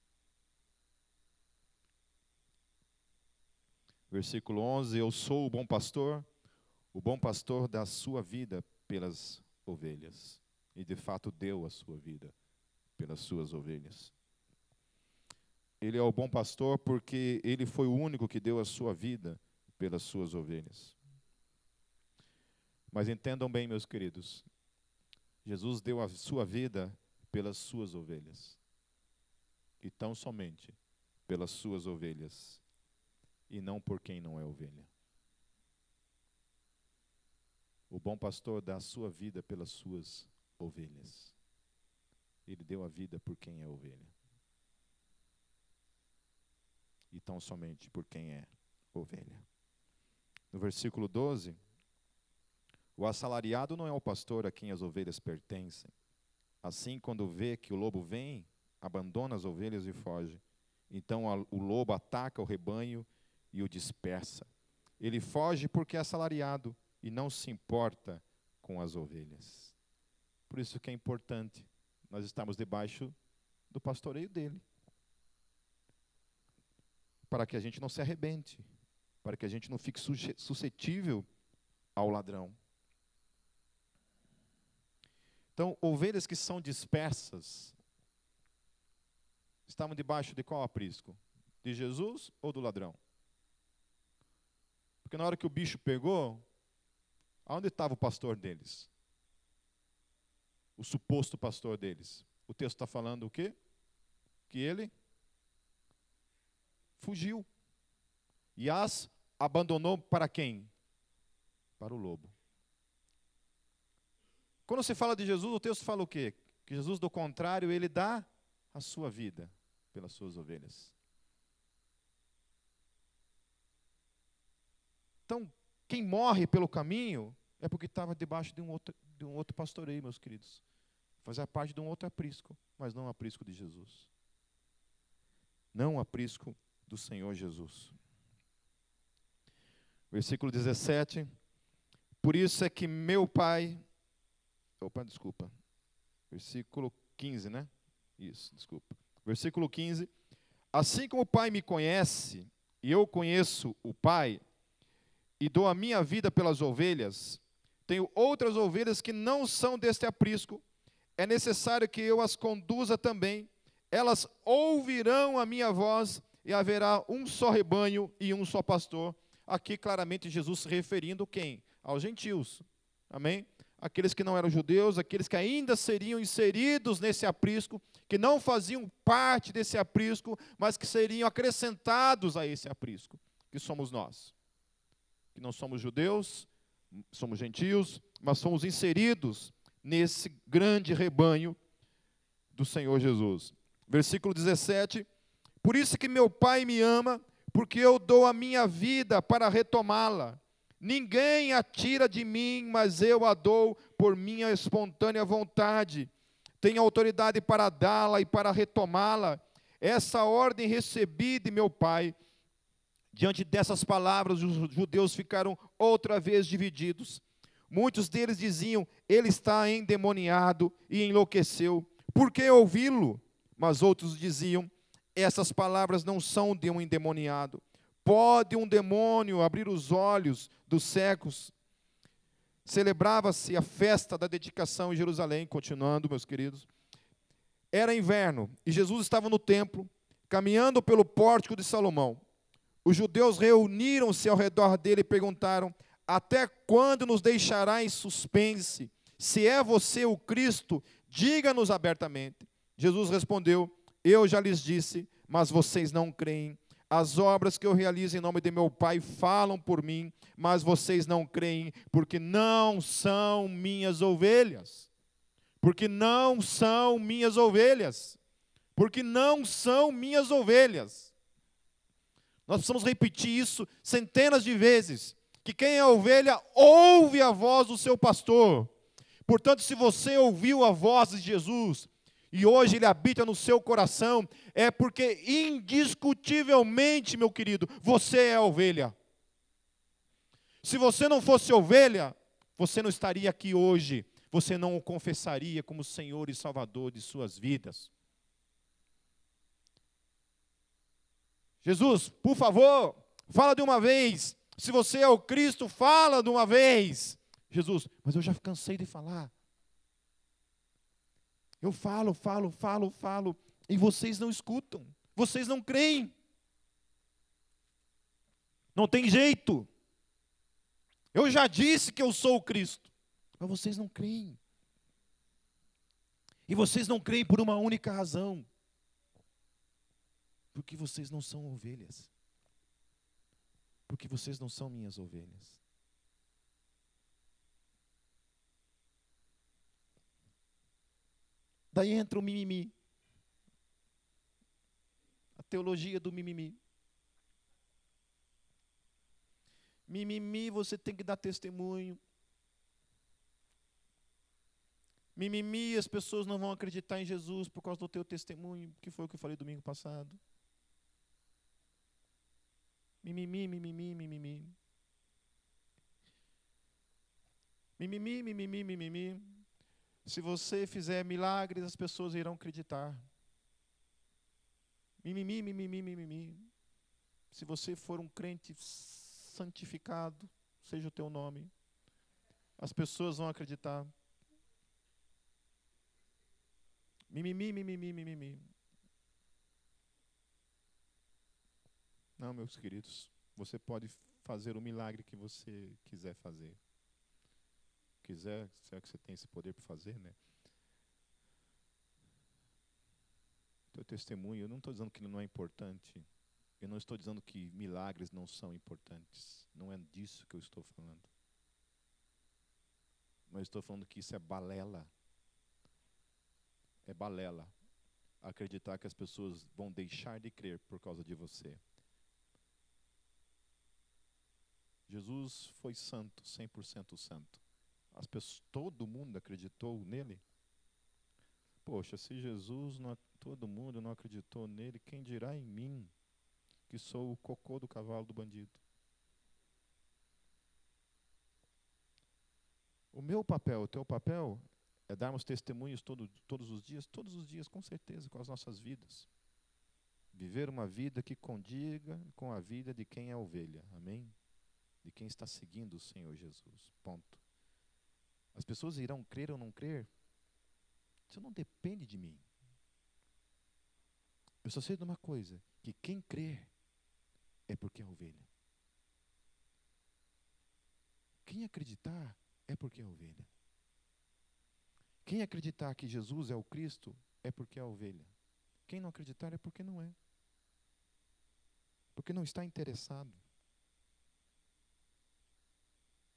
Versículo 11: Eu sou o bom pastor o bom pastor dá a sua vida pelas ovelhas. e de fato deu a sua vida pelas suas ovelhas. Ele é o bom pastor porque ele foi o único que deu a sua vida pelas suas ovelhas. Mas entendam bem, meus queridos, Jesus deu a sua vida pelas suas ovelhas. E tão somente pelas suas ovelhas. E não por quem não é ovelha. O bom pastor dá a sua vida pelas suas ovelhas. Ele deu a vida por quem é ovelha. E tão somente por quem é ovelha. No versículo 12, o assalariado não é o pastor a quem as ovelhas pertencem. Assim, quando vê que o lobo vem, abandona as ovelhas e foge. Então a, o lobo ataca o rebanho e o dispersa. Ele foge porque é assalariado e não se importa com as ovelhas. Por isso que é importante nós estamos debaixo do pastoreio dele. Para que a gente não se arrebente, para que a gente não fique suscetível ao ladrão. Então, ovelhas que são dispersas estavam debaixo de qual aprisco? De Jesus ou do ladrão? Porque na hora que o bicho pegou, aonde estava o pastor deles? O suposto pastor deles. O texto está falando o quê? Que ele fugiu. E as abandonou para quem? Para o lobo. Quando se fala de Jesus, o texto fala o quê? Que Jesus, do contrário, ele dá a sua vida pelas suas ovelhas. Então, quem morre pelo caminho é porque estava debaixo de um, outro, de um outro pastoreio, meus queridos. Fazia parte de um outro aprisco, mas não aprisco de Jesus. Não aprisco do Senhor Jesus. Versículo 17. Por isso é que meu Pai Opa, desculpa. Versículo 15, né? Isso, desculpa. Versículo 15. Assim como o Pai me conhece, e eu conheço o Pai, e dou a minha vida pelas ovelhas, tenho outras ovelhas que não são deste aprisco, é necessário que eu as conduza também. Elas ouvirão a minha voz, e haverá um só rebanho e um só pastor. Aqui claramente Jesus se referindo quem? Aos gentios. Amém? aqueles que não eram judeus, aqueles que ainda seriam inseridos nesse aprisco, que não faziam parte desse aprisco, mas que seriam acrescentados a esse aprisco, que somos nós. Que não somos judeus, somos gentios, mas somos inseridos nesse grande rebanho do Senhor Jesus. Versículo 17: Por isso que meu Pai me ama, porque eu dou a minha vida para retomá-la. Ninguém a tira de mim, mas eu a dou por minha espontânea vontade. Tenho autoridade para dá-la e para retomá-la. Essa ordem recebi de meu pai. Diante dessas palavras, os judeus ficaram outra vez divididos. Muitos deles diziam: Ele está endemoniado e enlouqueceu. Por que ouvi-lo? Mas outros diziam: Essas palavras não são de um endemoniado. Pode um demônio abrir os olhos dos cegos? Celebrava-se a festa da dedicação em Jerusalém, continuando, meus queridos. Era inverno e Jesus estava no templo, caminhando pelo pórtico de Salomão. Os judeus reuniram-se ao redor dele e perguntaram: Até quando nos deixará em suspense? Se é você o Cristo, diga-nos abertamente. Jesus respondeu: Eu já lhes disse, mas vocês não creem. As obras que eu realizo em nome de meu Pai falam por mim, mas vocês não creem, porque não são minhas ovelhas. Porque não são minhas ovelhas. Porque não são minhas ovelhas. Nós precisamos repetir isso centenas de vezes. Que quem é ovelha ouve a voz do seu pastor. Portanto, se você ouviu a voz de Jesus, e hoje ele habita no seu coração, é porque indiscutivelmente, meu querido, você é ovelha. Se você não fosse ovelha, você não estaria aqui hoje, você não o confessaria como Senhor e Salvador de suas vidas. Jesus, por favor, fala de uma vez. Se você é o Cristo, fala de uma vez. Jesus, mas eu já cansei de falar. Eu falo, falo, falo, falo, e vocês não escutam, vocês não creem. Não tem jeito. Eu já disse que eu sou o Cristo, mas vocês não creem. E vocês não creem por uma única razão: porque vocês não são ovelhas. Porque vocês não são minhas ovelhas. Daí entra o mimimi. A teologia do mimimi. Mimimi, você tem que dar testemunho. Mimimi, as pessoas não vão acreditar em Jesus por causa do teu testemunho, que foi o que eu falei domingo passado. Mimimi, mimimi, mimimi. Mimimi, mimimi, mimimi. Se você fizer milagres, as pessoas irão acreditar. Mimimi, mimimi, mimimi. Se você for um crente santificado, seja o teu nome, as pessoas vão acreditar. Mimimi, mimimi, mimimi. Não, meus queridos, você pode fazer o milagre que você quiser fazer quiser, se é que você tem esse poder para fazer, né? Teu testemunho, eu não estou dizendo que não é importante. Eu não estou dizendo que milagres não são importantes. Não é disso que eu estou falando. Mas estou falando que isso é balela. É balela. Acreditar que as pessoas vão deixar de crer por causa de você. Jesus foi santo, 100% santo. As pessoas, todo mundo acreditou nele. Poxa, se Jesus, não, todo mundo não acreditou nele, quem dirá em mim, que sou o cocô do cavalo do bandido? O meu papel, o teu papel, é darmos testemunhos todo, todos os dias, todos os dias, com certeza, com as nossas vidas. Viver uma vida que condiga com a vida de quem é ovelha. Amém? De quem está seguindo o Senhor Jesus. Ponto. As pessoas irão crer ou não crer? Isso não depende de mim. Eu só sei de uma coisa: que quem crer é porque é ovelha. Quem acreditar é porque é ovelha. Quem acreditar que Jesus é o Cristo é porque é ovelha. Quem não acreditar é porque não é. Porque não está interessado.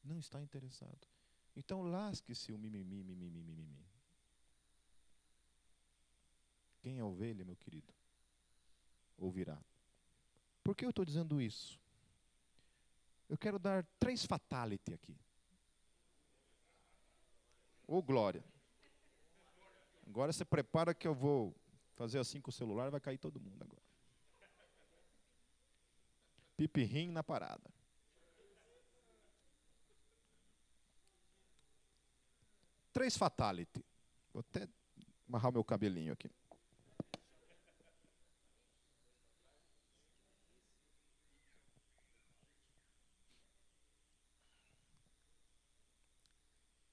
Não está interessado. Então lasque-se o mimimi, mimimi, mimimi. Quem é ovelha, meu querido, ouvirá. Por que eu estou dizendo isso? Eu quero dar três fatality aqui. Ô oh, glória. Agora você prepara que eu vou fazer assim com o celular vai cair todo mundo agora. Pipirrim na parada. Três fatality. Vou até amarrar meu cabelinho aqui.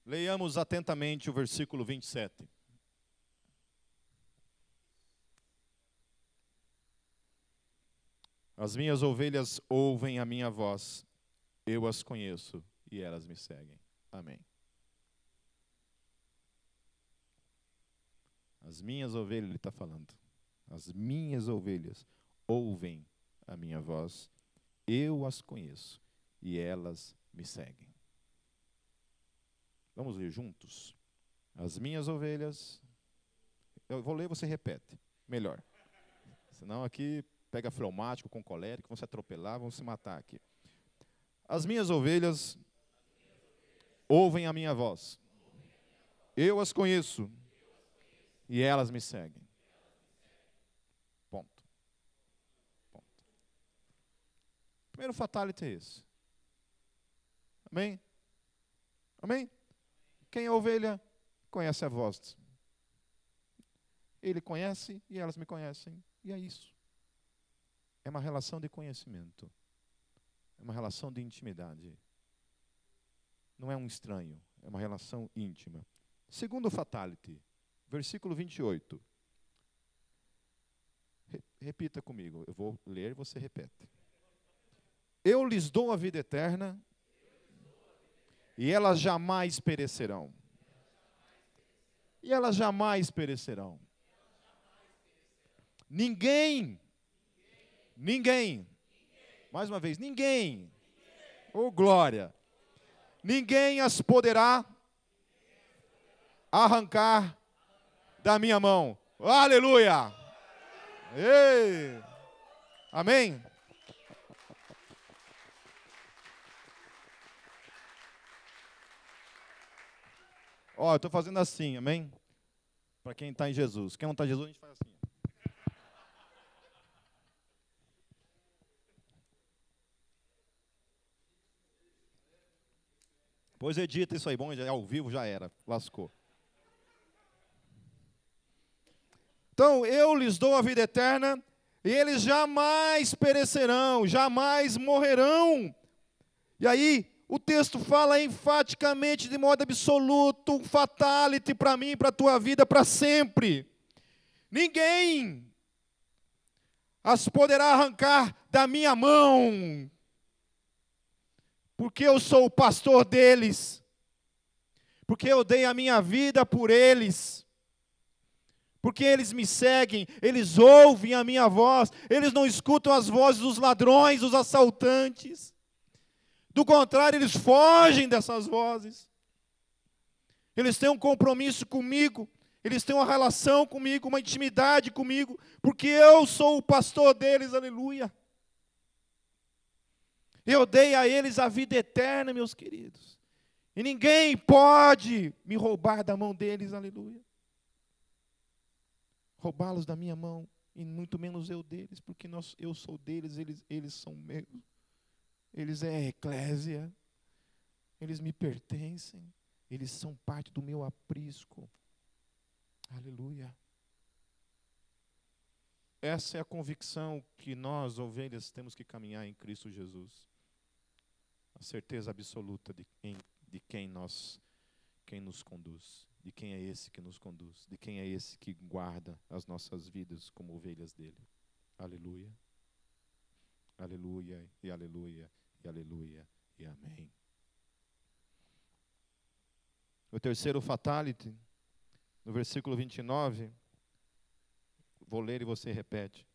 Leiamos atentamente o versículo 27. As minhas ovelhas ouvem a minha voz, eu as conheço e elas me seguem. Amém. As minhas ovelhas, ele está falando. As minhas ovelhas ouvem a minha voz, eu as conheço e elas me seguem. Vamos ler juntos? As minhas ovelhas. Eu vou ler, você repete. Melhor. Senão aqui pega fleumático com colérico, vão se atropelar, vão se matar aqui. As minhas ovelhas ouvem a minha voz. Eu as conheço e elas me seguem. Ponto. Ponto. Primeiro fatality é esse. Amém? Amém? Quem é ovelha conhece a voz. Ele conhece e elas me conhecem. E é isso. É uma relação de conhecimento. É uma relação de intimidade. Não é um estranho, é uma relação íntima. Segundo fatality, versículo 28. Repita comigo, eu vou ler e você repete. Eu lhes dou a vida eterna e elas jamais perecerão. E elas jamais perecerão. Ninguém, ninguém, mais uma vez, ninguém, oh glória, ninguém as poderá arrancar da minha mão. Aleluia! Ei! Amém? Ó, eu estou fazendo assim, amém? Para quem está em Jesus. Quem não está em Jesus, a gente faz assim. Pois edita isso aí, bom, já é ao vivo já era, lascou. Então, eu lhes dou a vida eterna, e eles jamais perecerão, jamais morrerão. E aí, o texto fala enfaticamente, de modo absoluto, fatality para mim, para a tua vida, para sempre. Ninguém as poderá arrancar da minha mão, porque eu sou o pastor deles, porque eu dei a minha vida por eles, porque eles me seguem, eles ouvem a minha voz, eles não escutam as vozes dos ladrões, dos assaltantes. Do contrário, eles fogem dessas vozes. Eles têm um compromisso comigo, eles têm uma relação comigo, uma intimidade comigo, porque eu sou o pastor deles, aleluia. Eu dei a eles a vida eterna, meus queridos. E ninguém pode me roubar da mão deles, aleluia. Roubá-los da minha mão, e muito menos eu deles, porque nós, eu sou deles, eles, eles são meus eles é eclésia, eles me pertencem, eles são parte do meu aprisco. Aleluia. Essa é a convicção que nós, ovelhas, temos que caminhar em Cristo Jesus. A certeza absoluta de quem, de quem nós, quem nos conduz, de quem é esse que nos conduz, de quem é esse que guarda as nossas vidas como ovelhas dele. Aleluia. Aleluia e aleluia e aleluia e amém. O terceiro fatality, no versículo 29, vou ler e você repete.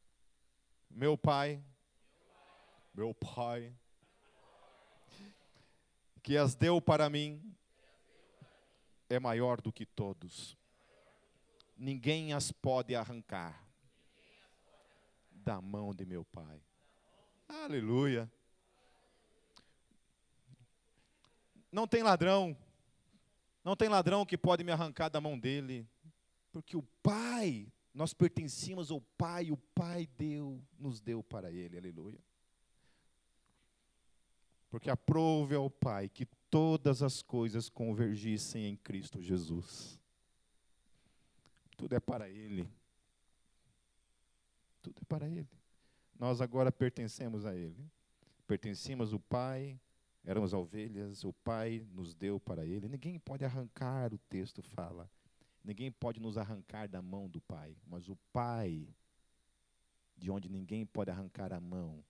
Meu pai, meu pai, que as deu para mim, é maior do que todos. Ninguém as pode arrancar da mão de meu pai. Aleluia. Não tem ladrão, não tem ladrão que pode me arrancar da mão dele, porque o Pai, nós pertencíamos ao Pai, o Pai deu, nos deu para ele, aleluia. Porque aprove ao Pai que todas as coisas convergissem em Cristo Jesus. Tudo é para Ele. Tudo é para Ele. Nós agora pertencemos a Ele. Pertencíamos ao Pai, éramos ovelhas, o Pai nos deu para Ele. Ninguém pode arrancar, o texto fala. Ninguém pode nos arrancar da mão do Pai, mas o Pai, de onde ninguém pode arrancar a mão,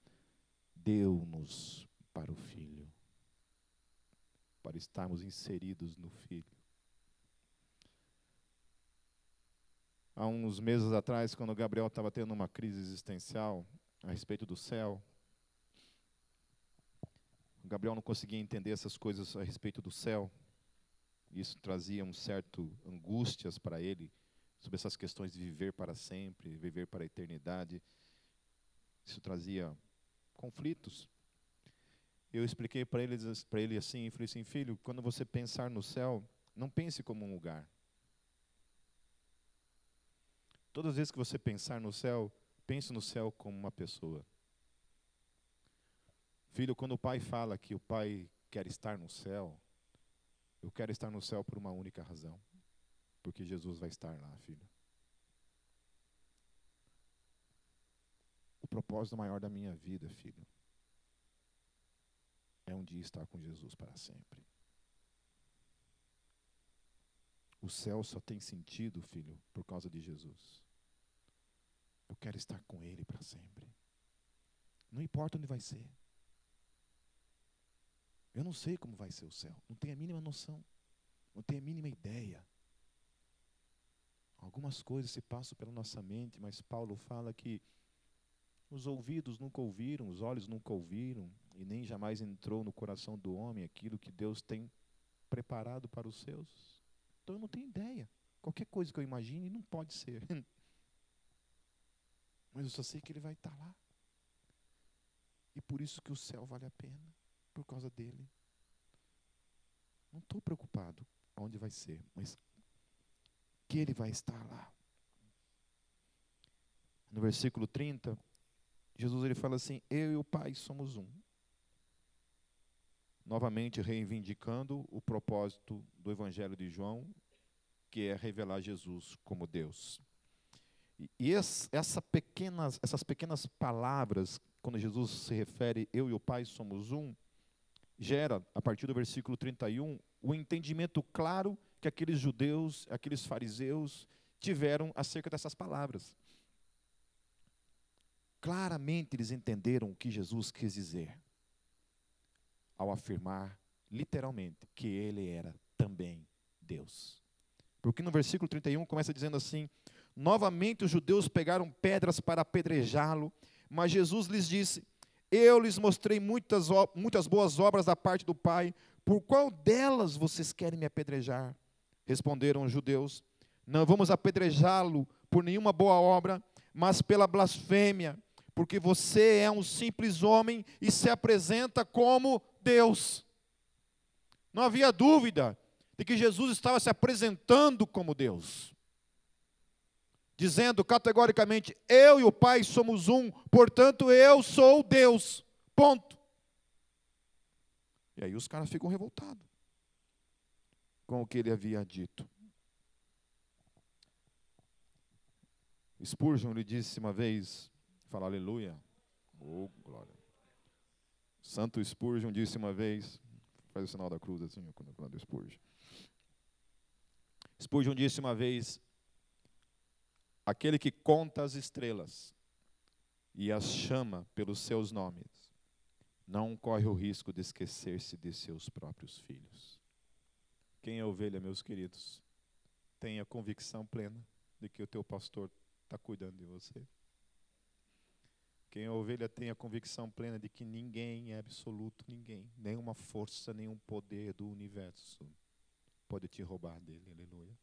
deu-nos para o Filho, para estarmos inseridos no Filho. Há uns meses atrás, quando o Gabriel estava tendo uma crise existencial a respeito do céu, o Gabriel não conseguia entender essas coisas a respeito do céu. Isso trazia um certo angústias para ele sobre essas questões de viver para sempre, viver para a eternidade. Isso trazia conflitos. Eu expliquei para ele, ele assim, falei assim, filho, quando você pensar no céu, não pense como um lugar. Todas as vezes que você pensar no céu, pense no céu como uma pessoa. Filho, quando o pai fala que o pai quer estar no céu, eu quero estar no céu por uma única razão. Porque Jesus vai estar lá, filho. O propósito maior da minha vida, filho, é um dia estar com Jesus para sempre. O céu só tem sentido, filho, por causa de Jesus. Eu quero estar com Ele para sempre. Não importa onde vai ser. Eu não sei como vai ser o céu. Não tenho a mínima noção. Não tenho a mínima ideia. Algumas coisas se passam pela nossa mente, mas Paulo fala que os ouvidos nunca ouviram, os olhos nunca ouviram, e nem jamais entrou no coração do homem aquilo que Deus tem preparado para os seus. Então eu não tenho ideia. Qualquer coisa que eu imagine não pode ser. Mas eu só sei que ele vai estar lá. E por isso que o céu vale a pena, por causa dele. Não estou preocupado onde vai ser, mas que ele vai estar lá. No versículo 30, Jesus ele fala assim: Eu e o Pai somos um. Novamente reivindicando o propósito do Evangelho de João, que é revelar Jesus como Deus. E essa pequenas, essas pequenas palavras, quando Jesus se refere eu e o Pai somos um, gera, a partir do versículo 31, o entendimento claro que aqueles judeus, aqueles fariseus tiveram acerca dessas palavras. Claramente eles entenderam o que Jesus quis dizer ao afirmar, literalmente, que ele era também Deus. Porque no versículo 31 começa dizendo assim: Novamente os judeus pegaram pedras para apedrejá-lo, mas Jesus lhes disse: Eu lhes mostrei muitas, muitas boas obras da parte do Pai, por qual delas vocês querem me apedrejar? Responderam os judeus: Não vamos apedrejá-lo por nenhuma boa obra, mas pela blasfêmia porque você é um simples homem e se apresenta como Deus. Não havia dúvida de que Jesus estava se apresentando como Deus, dizendo categoricamente: Eu e o Pai somos um, portanto eu sou Deus. Ponto. E aí os caras ficam revoltados com o que ele havia dito. Spurgeon lhe disse uma vez: Fala aleluia. Oh, glória. Santo Spurgeon disse uma vez, faz o sinal da cruz assim, quando eu falo Spurgeon. Spurgeon disse uma vez, aquele que conta as estrelas e as chama pelos seus nomes, não corre o risco de esquecer-se de seus próprios filhos. Quem é ovelha, meus queridos, tenha convicção plena de que o teu pastor está cuidando de você. Quem é ovelha tem a convicção plena de que ninguém é absoluto, ninguém, nenhuma força, nenhum poder do universo pode te roubar dele, aleluia.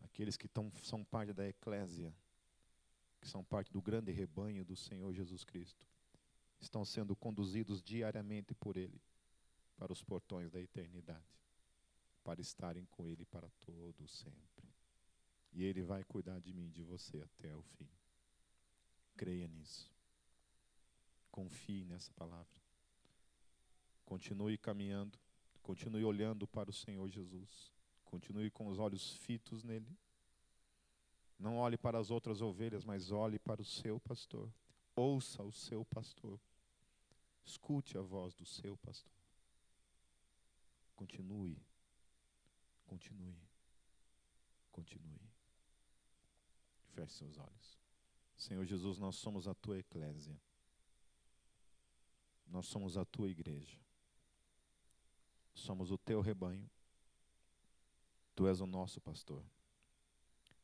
Aqueles que tão, são parte da eclésia, que são parte do grande rebanho do Senhor Jesus Cristo, estão sendo conduzidos diariamente por Ele para os portões da eternidade, para estarem com Ele para todo sempre. E Ele vai cuidar de mim de você até o fim. Creia nisso. Confie nessa palavra. Continue caminhando, continue olhando para o Senhor Jesus. Continue com os olhos fitos nele. Não olhe para as outras ovelhas, mas olhe para o seu pastor. Ouça o seu pastor. Escute a voz do seu pastor. Continue. Continue. Continue. Feche seus olhos. Senhor Jesus, nós somos a tua eclésia. Nós somos a tua igreja. Somos o teu rebanho. Tu és o nosso pastor.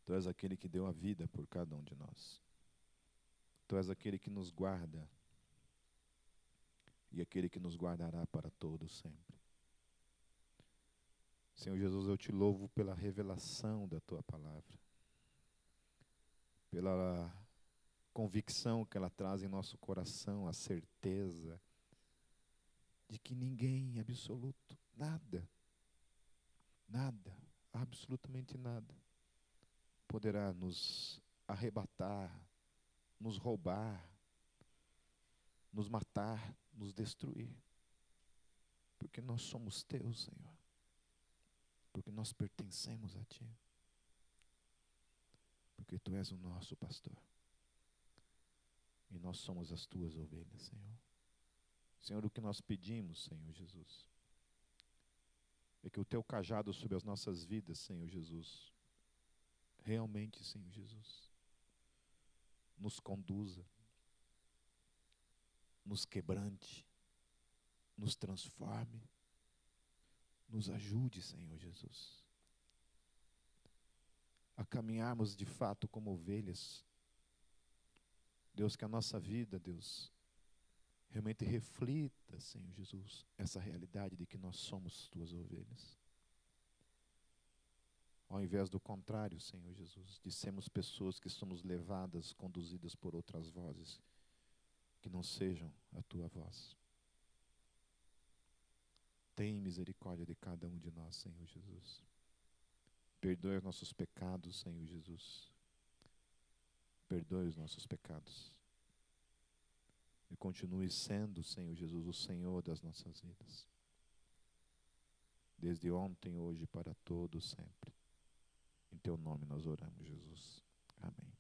Tu és aquele que deu a vida por cada um de nós. Tu és aquele que nos guarda e aquele que nos guardará para todo sempre. Senhor Jesus, eu te louvo pela revelação da tua palavra, pela convicção que ela traz em nosso coração, a certeza de que ninguém absoluto, nada, nada, absolutamente nada, poderá nos arrebatar, nos roubar, nos matar, nos destruir. Porque nós somos teus, Senhor. Porque nós pertencemos a Ti. Porque Tu és o nosso pastor. E nós somos as Tuas ovelhas, Senhor. Senhor, o que nós pedimos, Senhor Jesus, É que o teu cajado sobre as nossas vidas, Senhor Jesus, realmente, Senhor Jesus, nos conduza, nos quebrante, nos transforme, nos ajude, Senhor Jesus, a caminharmos de fato como ovelhas. Deus, que a nossa vida, Deus, realmente reflita, Senhor Jesus, essa realidade de que nós somos tuas ovelhas. Ao invés do contrário, Senhor Jesus, de sermos pessoas que somos levadas, conduzidas por outras vozes, que não sejam a tua voz. Tem misericórdia de cada um de nós, Senhor Jesus. Perdoe os nossos pecados, Senhor Jesus. Perdoe os nossos pecados. E continue sendo, Senhor Jesus, o Senhor das nossas vidas. Desde ontem, hoje, para todos sempre. Em teu nome nós oramos, Jesus. Amém.